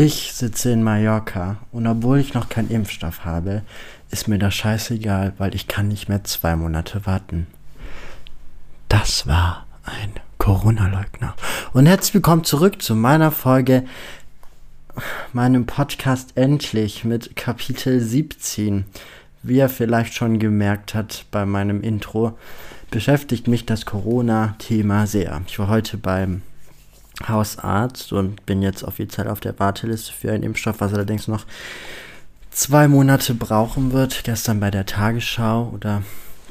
Ich sitze in Mallorca und obwohl ich noch keinen Impfstoff habe, ist mir das scheißegal, weil ich kann nicht mehr zwei Monate warten. Das war ein Corona-Leugner. Und herzlich willkommen zurück zu meiner Folge, meinem Podcast endlich mit Kapitel 17. Wie ihr vielleicht schon gemerkt habt bei meinem Intro, beschäftigt mich das Corona-Thema sehr. Ich war heute beim Hausarzt und bin jetzt offiziell auf der Warteliste für einen Impfstoff, was allerdings noch zwei Monate brauchen wird. Gestern bei der Tagesschau oder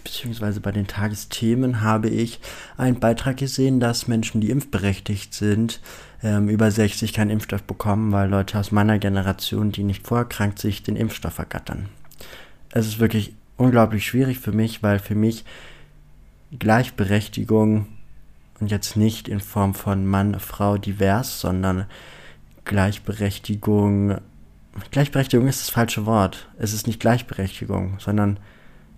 beziehungsweise bei den Tagesthemen habe ich einen Beitrag gesehen, dass Menschen, die impfberechtigt sind, ähm, über 60 keinen Impfstoff bekommen, weil Leute aus meiner Generation, die nicht vorerkrankt, sich den Impfstoff ergattern. Es ist wirklich unglaublich schwierig für mich, weil für mich Gleichberechtigung und jetzt nicht in Form von Mann, Frau, divers, sondern Gleichberechtigung. Gleichberechtigung ist das falsche Wort. Es ist nicht Gleichberechtigung, sondern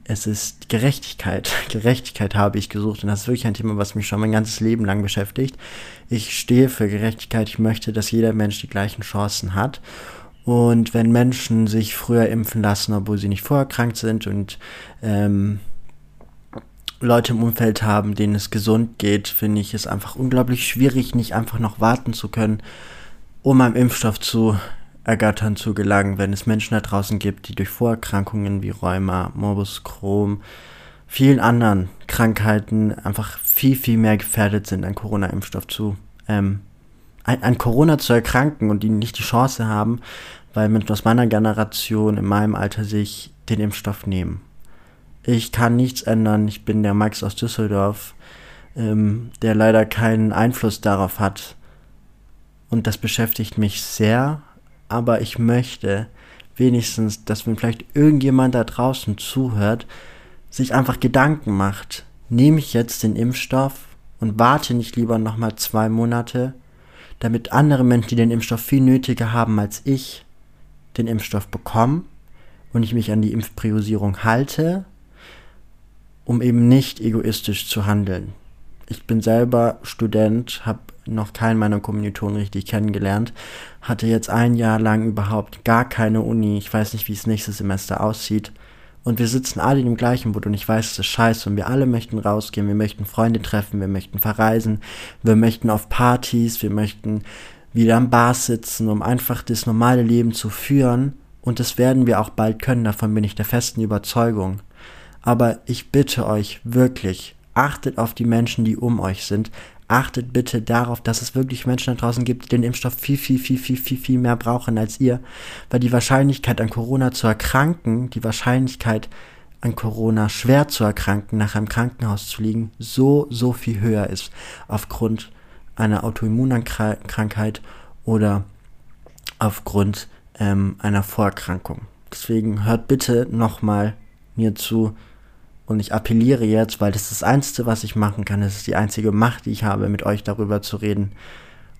es ist Gerechtigkeit. Gerechtigkeit habe ich gesucht und das ist wirklich ein Thema, was mich schon mein ganzes Leben lang beschäftigt. Ich stehe für Gerechtigkeit. Ich möchte, dass jeder Mensch die gleichen Chancen hat. Und wenn Menschen sich früher impfen lassen, obwohl sie nicht vorerkrankt sind und ähm, Leute im Umfeld haben, denen es gesund geht, finde ich es einfach unglaublich schwierig, nicht einfach noch warten zu können, um am Impfstoff zu ergattern zu gelangen, wenn es Menschen da draußen gibt, die durch Vorerkrankungen wie Rheuma, Morbus Crohn, vielen anderen Krankheiten einfach viel, viel mehr gefährdet sind, an Corona-Impfstoff zu, ähm, an, Corona zu erkranken und die nicht die Chance haben, weil Menschen aus meiner Generation, in meinem Alter sich den Impfstoff nehmen. Ich kann nichts ändern. Ich bin der Max aus Düsseldorf, ähm, der leider keinen Einfluss darauf hat. Und das beschäftigt mich sehr. Aber ich möchte wenigstens, dass wenn vielleicht irgendjemand da draußen zuhört, sich einfach Gedanken macht. Nehme ich jetzt den Impfstoff und warte nicht lieber nochmal zwei Monate, damit andere Menschen, die den Impfstoff viel nötiger haben als ich, den Impfstoff bekommen und ich mich an die Impfpriorisierung halte um eben nicht egoistisch zu handeln. Ich bin selber Student, habe noch keinen meiner Kommilitonen richtig kennengelernt, hatte jetzt ein Jahr lang überhaupt gar keine Uni, ich weiß nicht, wie es nächstes Semester aussieht. Und wir sitzen alle in dem gleichen Boot und ich weiß, es ist scheiße und wir alle möchten rausgehen, wir möchten Freunde treffen, wir möchten verreisen, wir möchten auf Partys, wir möchten wieder am Bar sitzen, um einfach das normale Leben zu führen. Und das werden wir auch bald können, davon bin ich der festen Überzeugung. Aber ich bitte euch wirklich, achtet auf die Menschen, die um euch sind. Achtet bitte darauf, dass es wirklich Menschen da draußen gibt, die den Impfstoff viel, viel, viel, viel, viel, viel mehr brauchen als ihr. Weil die Wahrscheinlichkeit an Corona zu erkranken, die Wahrscheinlichkeit an Corona schwer zu erkranken, nach einem Krankenhaus zu liegen, so, so viel höher ist. Aufgrund einer Autoimmunkrankheit oder aufgrund ähm, einer Vorerkrankung. Deswegen hört bitte nochmal mir zu, und ich appelliere jetzt, weil das ist das Einzige, was ich machen kann. Das ist die einzige Macht, die ich habe, mit euch darüber zu reden,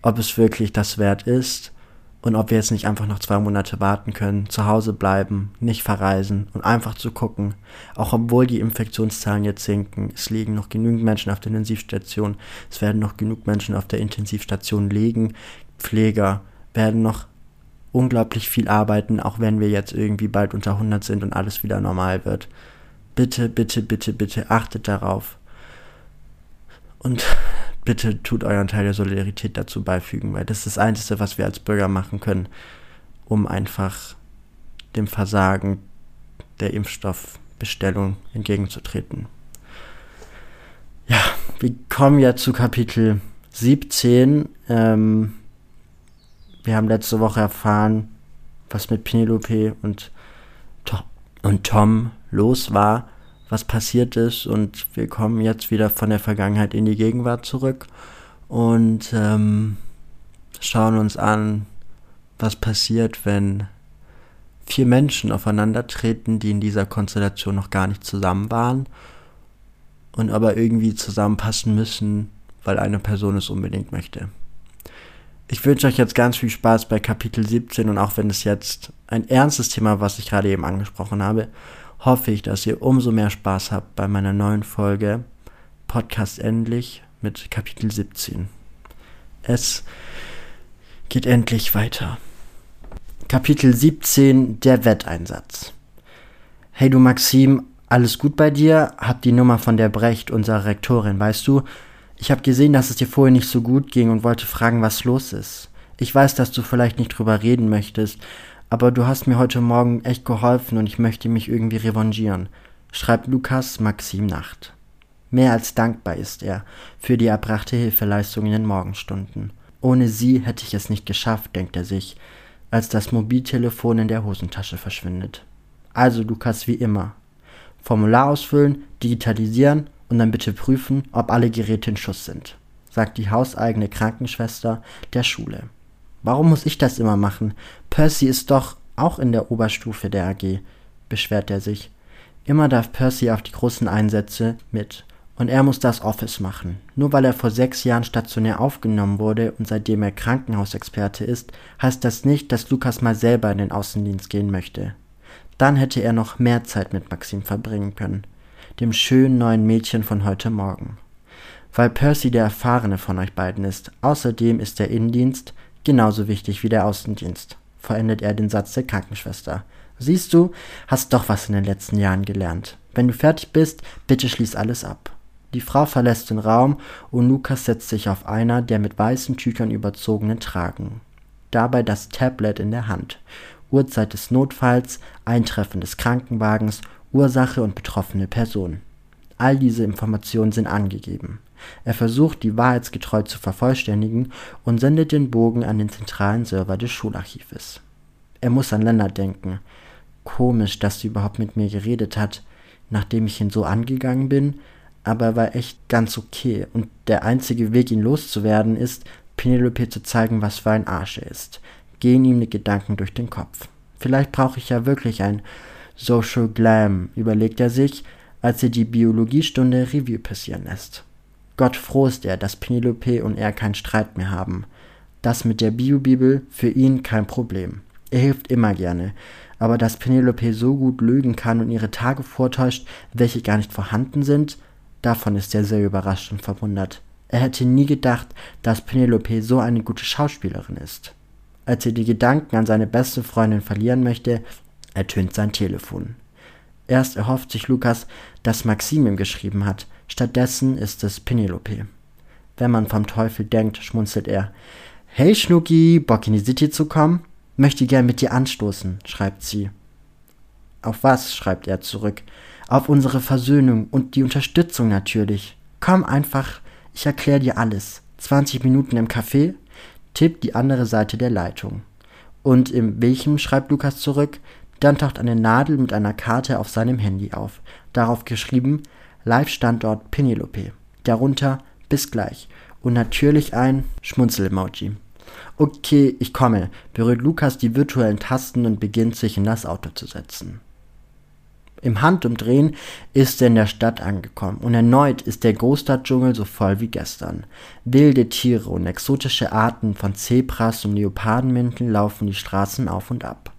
ob es wirklich das wert ist und ob wir jetzt nicht einfach noch zwei Monate warten können, zu Hause bleiben, nicht verreisen und einfach zu gucken. Auch obwohl die Infektionszahlen jetzt sinken, es liegen noch genügend Menschen auf der Intensivstation, es werden noch genug Menschen auf der Intensivstation liegen, Pfleger werden noch unglaublich viel arbeiten, auch wenn wir jetzt irgendwie bald unter 100 sind und alles wieder normal wird bitte, bitte, bitte, bitte achtet darauf. Und bitte tut euren Teil der Solidarität dazu beifügen, weil das ist das Einzige, was wir als Bürger machen können, um einfach dem Versagen der Impfstoffbestellung entgegenzutreten. Ja, wir kommen ja zu Kapitel 17. Ähm, wir haben letzte Woche erfahren, was mit Penelope und, Tom, und Tom los war, was passiert ist und wir kommen jetzt wieder von der Vergangenheit in die Gegenwart zurück und ähm, schauen uns an, was passiert, wenn vier Menschen aufeinandertreten, die in dieser Konstellation noch gar nicht zusammen waren und aber irgendwie zusammenpassen müssen, weil eine Person es unbedingt möchte. Ich wünsche euch jetzt ganz viel Spaß bei Kapitel 17 und auch wenn es jetzt ein ernstes Thema, was ich gerade eben angesprochen habe, hoffe ich, dass ihr umso mehr Spaß habt bei meiner neuen Folge Podcast endlich mit Kapitel 17. Es geht endlich weiter. Kapitel 17 Der Wetteinsatz. Hey du Maxim, alles gut bei dir? Hab die Nummer von der Brecht, unserer Rektorin, weißt du? Ich habe gesehen, dass es dir vorher nicht so gut ging und wollte fragen, was los ist. Ich weiß, dass du vielleicht nicht drüber reden möchtest, aber du hast mir heute Morgen echt geholfen und ich möchte mich irgendwie revanchieren. Schreibt Lukas Maxim Nacht. Mehr als dankbar ist er für die erbrachte Hilfeleistung in den Morgenstunden. Ohne sie hätte ich es nicht geschafft, denkt er sich als das Mobiltelefon in der Hosentasche verschwindet. Also Lukas wie immer. Formular ausfüllen, digitalisieren und dann bitte prüfen, ob alle Geräte in Schuss sind, sagt die hauseigene Krankenschwester der Schule. Warum muss ich das immer machen? Percy ist doch auch in der Oberstufe der AG, beschwert er sich. Immer darf Percy auf die großen Einsätze mit. Und er muss das Office machen. Nur weil er vor sechs Jahren stationär aufgenommen wurde und seitdem er Krankenhausexperte ist, heißt das nicht, dass Lukas mal selber in den Außendienst gehen möchte. Dann hätte er noch mehr Zeit mit Maxim verbringen können, dem schönen neuen Mädchen von heute Morgen. Weil Percy der Erfahrene von euch beiden ist. Außerdem ist der Innendienst genauso wichtig wie der Außendienst, vollendet er den Satz der Krankenschwester. Siehst du, hast doch was in den letzten Jahren gelernt. Wenn du fertig bist, bitte schließ alles ab. Die Frau verlässt den Raum und Lukas setzt sich auf einer der mit weißen Tüchern überzogenen Tragen. Dabei das Tablet in der Hand. Uhrzeit des Notfalls, Eintreffen des Krankenwagens, Ursache und betroffene Person. All diese Informationen sind angegeben. Er versucht, die wahrheitsgetreu zu vervollständigen und sendet den Bogen an den zentralen Server des Schularchives. Er muss an Lennart denken. Komisch, dass sie überhaupt mit mir geredet hat. Nachdem ich ihn so angegangen bin, aber er war echt ganz okay. Und der einzige Weg, ihn loszuwerden, ist, Penelope zu zeigen, was für ein Arsch er ist. Gehen ihm die Gedanken durch den Kopf. Vielleicht brauche ich ja wirklich ein Social Glam, überlegt er sich, als er die Biologiestunde Review passieren lässt. Gott froh ist er, dass Penelope und er keinen Streit mehr haben. Das mit der Biobibel für ihn kein Problem. Er hilft immer gerne. Aber dass Penelope so gut lügen kann und ihre Tage vortäuscht, welche gar nicht vorhanden sind, Davon ist er sehr überrascht und verwundert. Er hätte nie gedacht, dass Penelope so eine gute Schauspielerin ist. Als er die Gedanken an seine beste Freundin verlieren möchte, ertönt sein Telefon. Erst erhofft sich Lukas, dass Maxim ihm geschrieben hat, stattdessen ist es Penelope. Wenn man vom Teufel denkt, schmunzelt er. Hey Schnucki, Bock in die City zu kommen? Möchte gern mit dir anstoßen, schreibt sie. Auf was? schreibt er zurück auf unsere Versöhnung und die Unterstützung natürlich. Komm einfach, ich erkläre dir alles. 20 Minuten im Café, tippt die andere Seite der Leitung. Und im welchem schreibt Lukas zurück, dann taucht eine Nadel mit einer Karte auf seinem Handy auf. Darauf geschrieben Live-Standort Penelope. Darunter bis gleich. Und natürlich ein Schmunzel-Emoji. Okay, ich komme, berührt Lukas die virtuellen Tasten und beginnt sich in das Auto zu setzen. Im Handumdrehen ist er in der Stadt angekommen und erneut ist der Großstadtdschungel so voll wie gestern. Wilde Tiere und exotische Arten von Zebras und Leopardenmänteln laufen die Straßen auf und ab.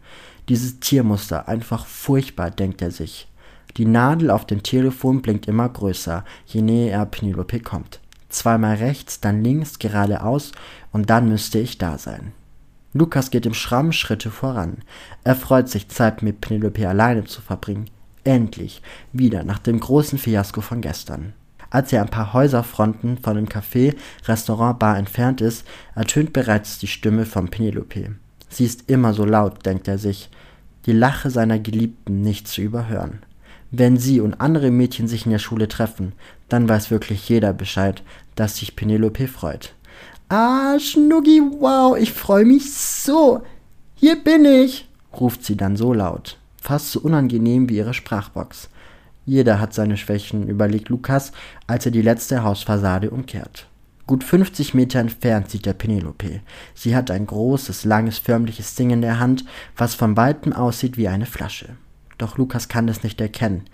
Dieses Tiermuster einfach furchtbar, denkt er sich. Die Nadel auf dem Telefon blinkt immer größer, je näher er Penelope kommt. Zweimal rechts, dann links, geradeaus und dann müsste ich da sein. Lukas geht im Schramm Schritte voran. Er freut sich, Zeit mit Penelope alleine zu verbringen. Endlich wieder nach dem großen Fiasko von gestern. Als er ein paar Häuserfronten von dem Café, Restaurant, Bar entfernt ist, ertönt bereits die Stimme von Penelope. Sie ist immer so laut, denkt er sich, die Lache seiner Geliebten nicht zu überhören. Wenn sie und andere Mädchen sich in der Schule treffen, dann weiß wirklich jeder Bescheid, dass sich Penelope freut. Ah, Schnuggi, wow, ich freue mich so. Hier bin ich, ruft sie dann so laut fast so unangenehm wie ihre Sprachbox. Jeder hat seine Schwächen, überlegt Lukas, als er die letzte Hausfassade umkehrt. Gut 50 Meter entfernt sieht er Penelope. Sie hat ein großes, langes, förmliches Ding in der Hand, was von weitem aussieht wie eine Flasche. Doch Lukas kann es nicht erkennen.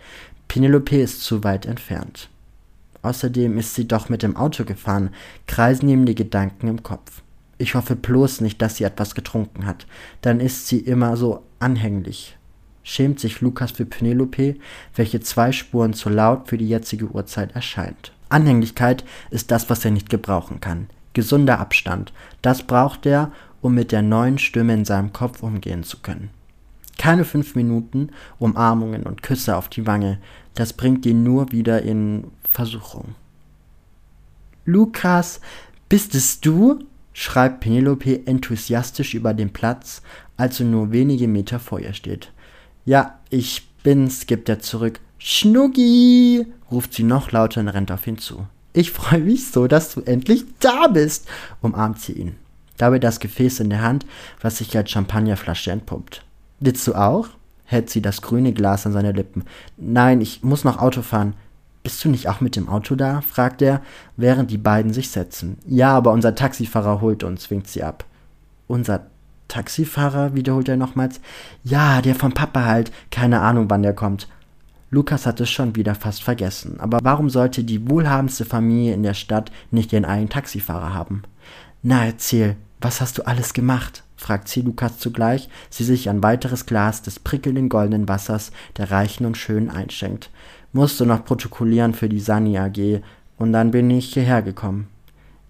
Penelope ist zu weit entfernt. Außerdem ist sie doch mit dem Auto gefahren, kreisen ihm die Gedanken im Kopf. Ich hoffe bloß nicht, dass sie etwas getrunken hat. Dann ist sie immer so anhänglich schämt sich Lukas für Penelope, welche zwei Spuren zu laut für die jetzige Uhrzeit erscheint. Anhänglichkeit ist das, was er nicht gebrauchen kann. Gesunder Abstand, das braucht er, um mit der neuen Stimme in seinem Kopf umgehen zu können. Keine fünf Minuten, Umarmungen und Küsse auf die Wange, das bringt ihn nur wieder in Versuchung. Lukas, bist es du? schreibt Penelope enthusiastisch über den Platz, als er nur wenige Meter vor ihr steht. Ja, ich bin's, gibt er zurück. Schnuggi, ruft sie noch lauter und rennt auf ihn zu. Ich freue mich so, dass du endlich da bist, umarmt sie ihn. Dabei das Gefäß in der Hand, was sich als Champagnerflasche entpuppt. Willst du auch? hält sie das grüne Glas an seine Lippen. Nein, ich muss noch Auto fahren. Bist du nicht auch mit dem Auto da? fragt er, während die beiden sich setzen. Ja, aber unser Taxifahrer holt uns, winkt sie ab. Unser Taxifahrer? wiederholt er nochmals. Ja, der vom Papa halt. Keine Ahnung, wann der kommt. Lukas hat es schon wieder fast vergessen. Aber warum sollte die wohlhabendste Familie in der Stadt nicht ihren eigenen Taxifahrer haben? Na, erzähl, was hast du alles gemacht? fragt sie Lukas zugleich, sie sich ein weiteres Glas des prickelnden goldenen Wassers der Reichen und Schönen einschenkt musste noch protokollieren für die Sani AG und dann bin ich hierher gekommen.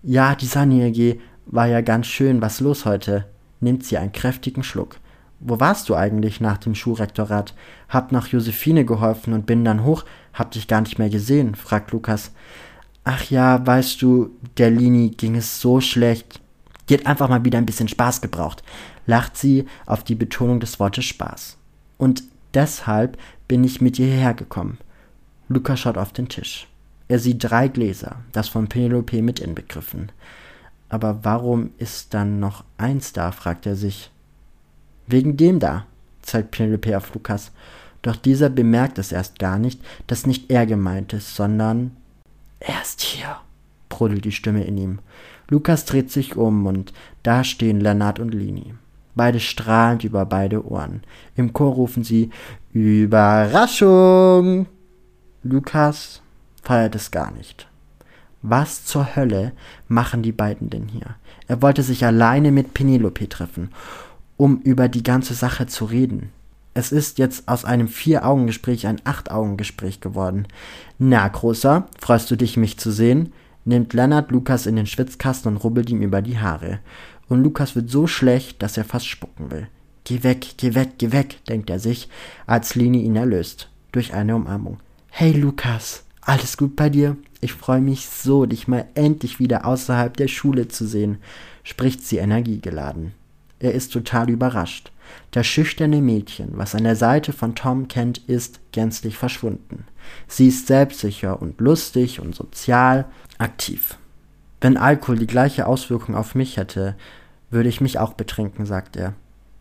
Ja, die Sani AG war ja ganz schön, was los heute? Nimmt sie einen kräftigen Schluck. Wo warst du eigentlich nach dem Schulrektorat? Hab nach Josephine geholfen und bin dann hoch, hab dich gar nicht mehr gesehen, fragt Lukas. Ach ja, weißt du, der Lini ging es so schlecht. Die hat einfach mal wieder ein bisschen Spaß gebraucht, lacht sie auf die Betonung des Wortes Spaß. Und deshalb bin ich mit ihr hierher gekommen. Luca schaut auf den Tisch. Er sieht drei Gläser, das von Penelope mit inbegriffen. Aber warum ist dann noch eins da, fragt er sich. Wegen dem da, zeigt Penelope auf Lukas. Doch dieser bemerkt es erst gar nicht, dass nicht er gemeint ist, sondern er ist hier, brodelt die Stimme in ihm. Lukas dreht sich um und da stehen Lennart und Lini. Beide strahlend über beide Ohren. Im Chor rufen sie Überraschung! Lukas feiert es gar nicht. Was zur Hölle machen die beiden denn hier? Er wollte sich alleine mit Penelope treffen, um über die ganze Sache zu reden. Es ist jetzt aus einem Vier-Augen-Gespräch ein Acht-Augen-Gespräch geworden. Na, Großer, freust du dich, mich zu sehen? nimmt Lennart Lukas in den Schwitzkasten und rubbelt ihm über die Haare. Und Lukas wird so schlecht, dass er fast spucken will. Geh weg, geh weg, geh weg, denkt er sich, als Lini ihn erlöst. Durch eine Umarmung. Hey Lukas, alles gut bei dir? Ich freue mich so, dich mal endlich wieder außerhalb der Schule zu sehen, spricht sie energiegeladen. Er ist total überrascht. Das schüchterne Mädchen, was an der Seite von Tom kennt, ist gänzlich verschwunden. Sie ist selbstsicher und lustig und sozial aktiv. Wenn Alkohol die gleiche Auswirkung auf mich hätte, würde ich mich auch betrinken, sagt er.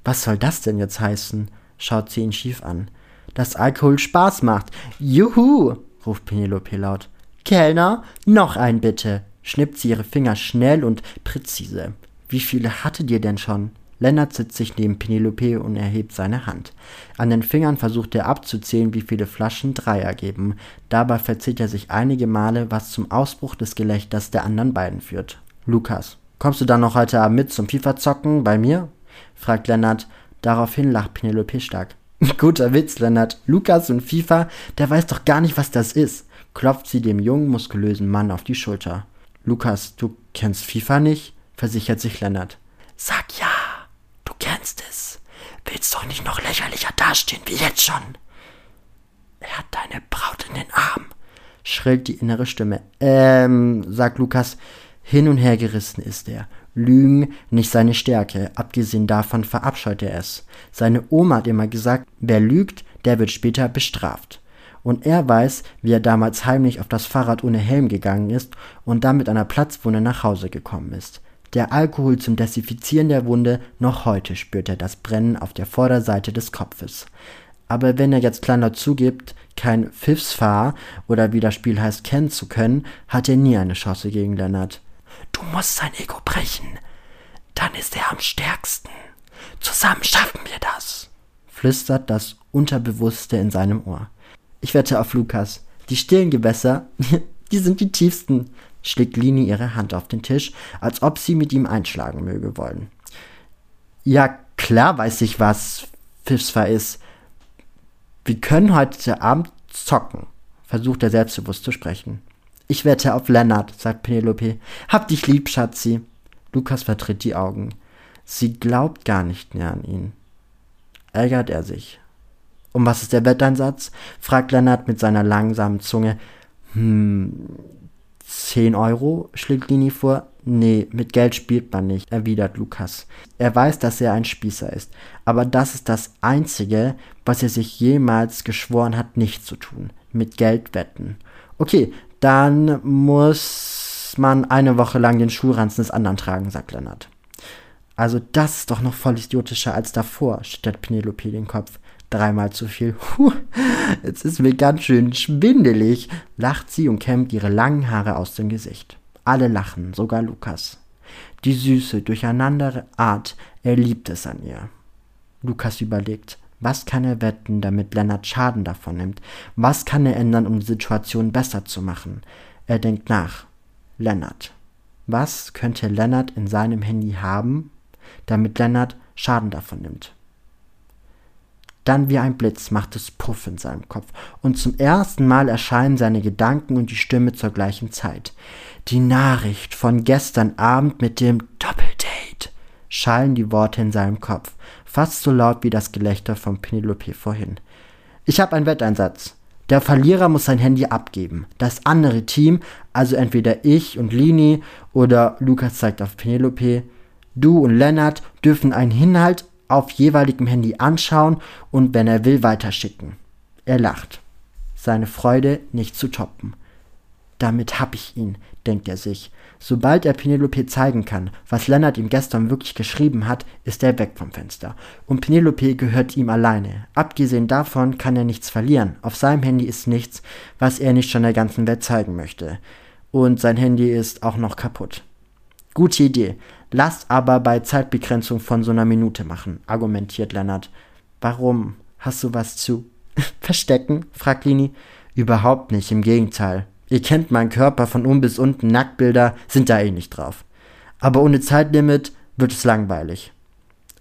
Was soll das denn jetzt heißen? schaut sie ihn schief an dass Alkohol Spaß macht. Juhu, ruft Penelope laut. Kellner, noch ein bitte, schnippt sie ihre Finger schnell und präzise. Wie viele hattet ihr denn schon? Lennart sitzt sich neben Penelope und erhebt seine Hand. An den Fingern versucht er abzuzählen, wie viele Flaschen drei ergeben. Dabei verzieht er sich einige Male, was zum Ausbruch des Gelächters der anderen beiden führt. Lukas, kommst du dann noch heute Abend mit zum FIFA-Zocken bei mir? fragt Lennart. Daraufhin lacht Penelope stark. Guter Witz, Lennart. Lukas und FIFA, der weiß doch gar nicht, was das ist. Klopft sie dem jungen, muskulösen Mann auf die Schulter. Lukas, du kennst FIFA nicht? versichert sich Lennart. Sag ja. Willst doch nicht noch lächerlicher dastehen wie jetzt schon. Er hat deine Braut in den Arm, schrillt die innere Stimme. Ähm, sagt Lukas, hin und her gerissen ist er. Lügen nicht seine Stärke, abgesehen davon verabscheut er es. Seine Oma hat immer gesagt, wer lügt, der wird später bestraft. Und er weiß, wie er damals heimlich auf das Fahrrad ohne Helm gegangen ist und dann mit einer Platzwunde nach Hause gekommen ist. Der Alkohol zum Desinfizieren der Wunde, noch heute spürt er das Brennen auf der Vorderseite des Kopfes. Aber wenn er jetzt kleiner zugibt, kein Pfiffsfahr oder wie das Spiel heißt kennen zu können, hat er nie eine Chance gegen Lennart. Du musst sein Ego brechen. Dann ist er am stärksten. Zusammen schaffen wir das, flüstert das Unterbewusste in seinem Ohr. Ich wette auf Lukas. Die stillen Gewässer, die sind die tiefsten, schlägt Lini ihre Hand auf den Tisch, als ob sie mit ihm einschlagen möge wollen. Ja, klar weiß ich, was Pfiffsfer ist. Wir können heute Abend zocken, versucht er selbstbewusst zu sprechen. Ich wette auf Lennart, sagt Penelope. Hab dich lieb, Schatzi. Lukas vertritt die Augen. Sie glaubt gar nicht mehr an ihn. Ärgert er sich. Um was ist der Wetteinsatz? fragt Lennart mit seiner langsamen Zunge. Hm, 10 Euro, schlägt Lini vor. Nee, mit Geld spielt man nicht, erwidert Lukas. Er weiß, dass er ein Spießer ist, aber das ist das Einzige, was er sich jemals geschworen hat, nicht zu tun. Mit Geld wetten. Okay, dann muss man eine Woche lang den Schulranzen des anderen tragen, sagt Lennart. Also das ist doch noch voll idiotischer als davor, schüttert Penelope den Kopf. Dreimal zu viel. Puh, jetzt ist mir ganz schön schwindelig, lacht sie und kämmt ihre langen Haare aus dem Gesicht. Alle lachen, sogar Lukas. Die süße, durcheinandere Art, er liebt es an ihr. Lukas überlegt, was kann er wetten, damit Lennart Schaden davon nimmt? Was kann er ändern, um die Situation besser zu machen? Er denkt nach. Lennart. Was könnte Lennart in seinem Handy haben, damit Lennart Schaden davon nimmt? Dann wie ein Blitz macht es Puff in seinem Kopf, und zum ersten Mal erscheinen seine Gedanken und die Stimme zur gleichen Zeit. Die Nachricht von gestern Abend mit dem Doppeldate schallen die Worte in seinem Kopf, fast so laut wie das Gelächter von Penelope vorhin. Ich habe einen Wetteinsatz. Der Verlierer muss sein Handy abgeben. Das andere Team, also entweder ich und Lini oder Lukas zeigt auf Penelope, du und Lennart dürfen einen Inhalt auf jeweiligem Handy anschauen und wenn er will, weiterschicken. Er lacht. Seine Freude nicht zu toppen. Damit hab ich ihn, denkt er sich. Sobald er Penelope zeigen kann, was Lennart ihm gestern wirklich geschrieben hat, ist er weg vom Fenster. Und Penelope gehört ihm alleine. Abgesehen davon kann er nichts verlieren. Auf seinem Handy ist nichts, was er nicht schon der ganzen Welt zeigen möchte. Und sein Handy ist auch noch kaputt. Gute Idee. Lass aber bei Zeitbegrenzung von so einer Minute machen, argumentiert Lennart. Warum? Hast du was zu verstecken? fragt Lini. Überhaupt nicht, im Gegenteil. Ihr kennt meinen Körper von oben bis unten, Nacktbilder sind da eh nicht drauf. Aber ohne Zeitlimit wird es langweilig.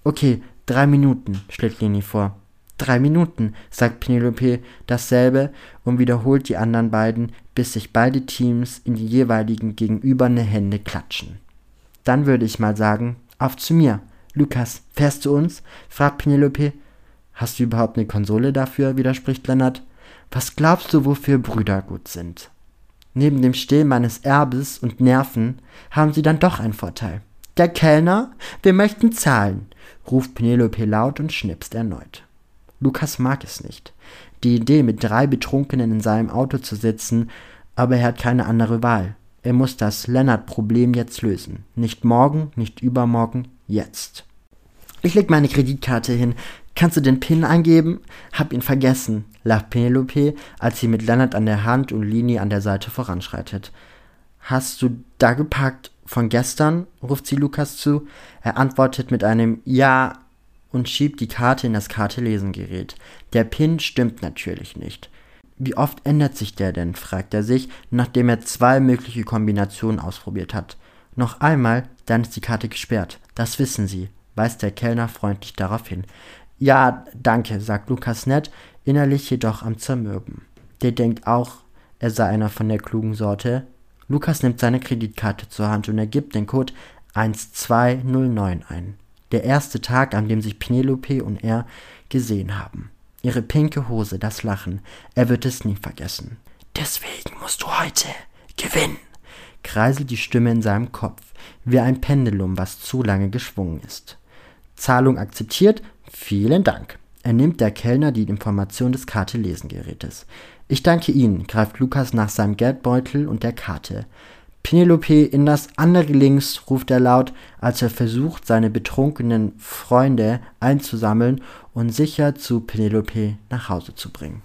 Okay, drei Minuten, schlägt Lini vor. Drei Minuten, sagt Penelope dasselbe und wiederholt die anderen beiden, bis sich beide Teams in die jeweiligen gegenüberne Hände klatschen. Dann würde ich mal sagen, auf zu mir. Lukas, fährst du uns? fragt Penelope. Hast du überhaupt eine Konsole dafür? widerspricht Lennart. Was glaubst du, wofür Brüder gut sind? Neben dem Stillen meines Erbes und Nerven haben sie dann doch einen Vorteil. Der Kellner, wir möchten zahlen, ruft Penelope laut und schnipst erneut. Lukas mag es nicht. Die Idee, mit drei Betrunkenen in seinem Auto zu sitzen, aber er hat keine andere Wahl. Er muss das Lennart-Problem jetzt lösen. Nicht morgen, nicht übermorgen, jetzt. Ich leg meine Kreditkarte hin. Kannst du den PIN eingeben? Hab ihn vergessen, lacht Penelope, als sie mit Lennart an der Hand und Lini an der Seite voranschreitet. Hast du da gepackt von gestern? ruft sie Lukas zu. Er antwortet mit einem Ja und schiebt die Karte in das Karte-Lesengerät. Der PIN stimmt natürlich nicht. Wie oft ändert sich der denn? fragt er sich, nachdem er zwei mögliche Kombinationen ausprobiert hat. Noch einmal, dann ist die Karte gesperrt. Das wissen Sie, weist der Kellner freundlich darauf hin. Ja, danke, sagt Lukas nett, innerlich jedoch am Zermürben. Der denkt auch, er sei einer von der klugen Sorte. Lukas nimmt seine Kreditkarte zur Hand und ergibt den Code 1209 ein. Der erste Tag, an dem sich Penelope und er gesehen haben. Ihre pinke Hose, das Lachen. Er wird es nie vergessen. Deswegen musst du heute gewinnen, kreiselt die Stimme in seinem Kopf, wie ein Pendulum, was zu lange geschwungen ist. Zahlung akzeptiert, vielen Dank. Er nimmt der Kellner die Information des Karte-Lesengerätes. Ich danke Ihnen, greift Lukas nach seinem Geldbeutel und der Karte. Penelope in das andere links, ruft er laut, als er versucht, seine betrunkenen Freunde einzusammeln und sicher zu Penelope nach Hause zu bringen.